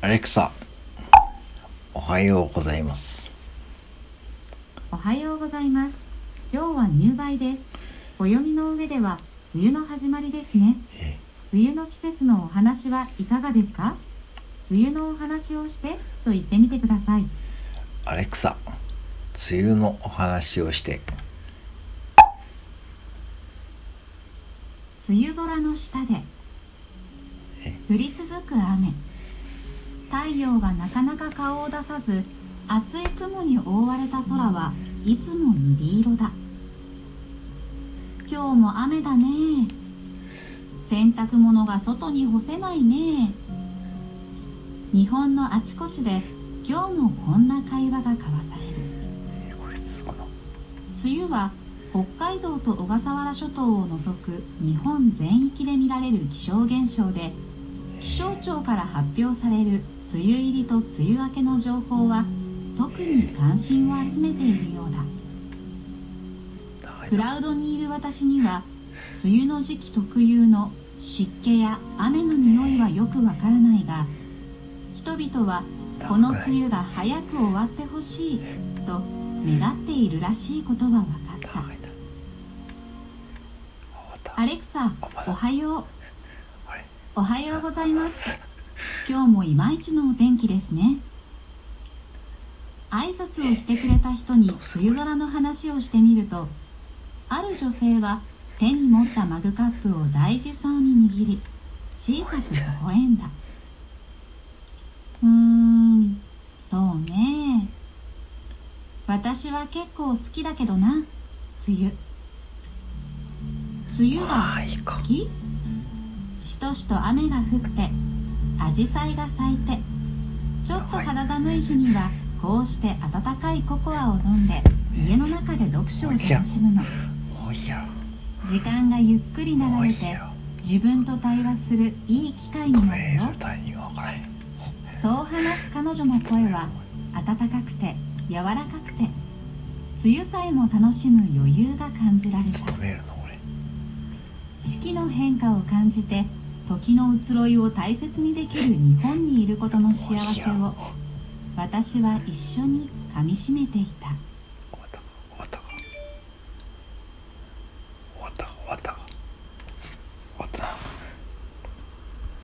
アレクサ、おはようございます。おはようございます。今日は入梅です。暦の上では梅雨の始まりですね。え梅雨の季節のお話はいかがですか？梅雨のお話をしてと言ってみてください。アレクサ、梅雨のお話をして。梅雨空の下でえ降り続く雨太陽がなかなか顔を出さず厚い雲に覆われた空はいつも鈍色だ。今日も雨だね。洗濯物が外に干せないね。日本のあちこちで今日もこんな会話が交わされる。梅雨は北海道と小笠原諸島を除く日本全域で見られる気象現象で気象庁から発表される梅雨入りと梅雨明けの情報は特に関心を集めているようだ。クラウドにいる私には梅雨の時期特有の湿気や雨の匂いはよくわからないが人々はこの梅雨が早く終わってほしいと願っているらしいことは分かった。アレクサおはようおはようございます。今日もいまいちのお天気ですね。挨拶をしてくれた人に梅雨空の話をしてみるとある女性は手に持ったマグカップを大事そうに握り小さく微笑んだ。うーんそうね。私は結構好きだけどな梅雨。梅雨が好き？しとしと雨が降って紫陽花が咲いてちょっと肌寒い日にはこうして温かいココアを飲んで家の中で読書を楽しむの時間がゆっくり流れて。自分と対話するいい機会に止なるよ。そう話す彼女の声は温かくて柔らかくて梅雨さえも楽しむ余裕が感じられた。四季の変化を感じて時の移ろいを大切にできる日本にいることの幸せを。私は一緒にかみしめていた。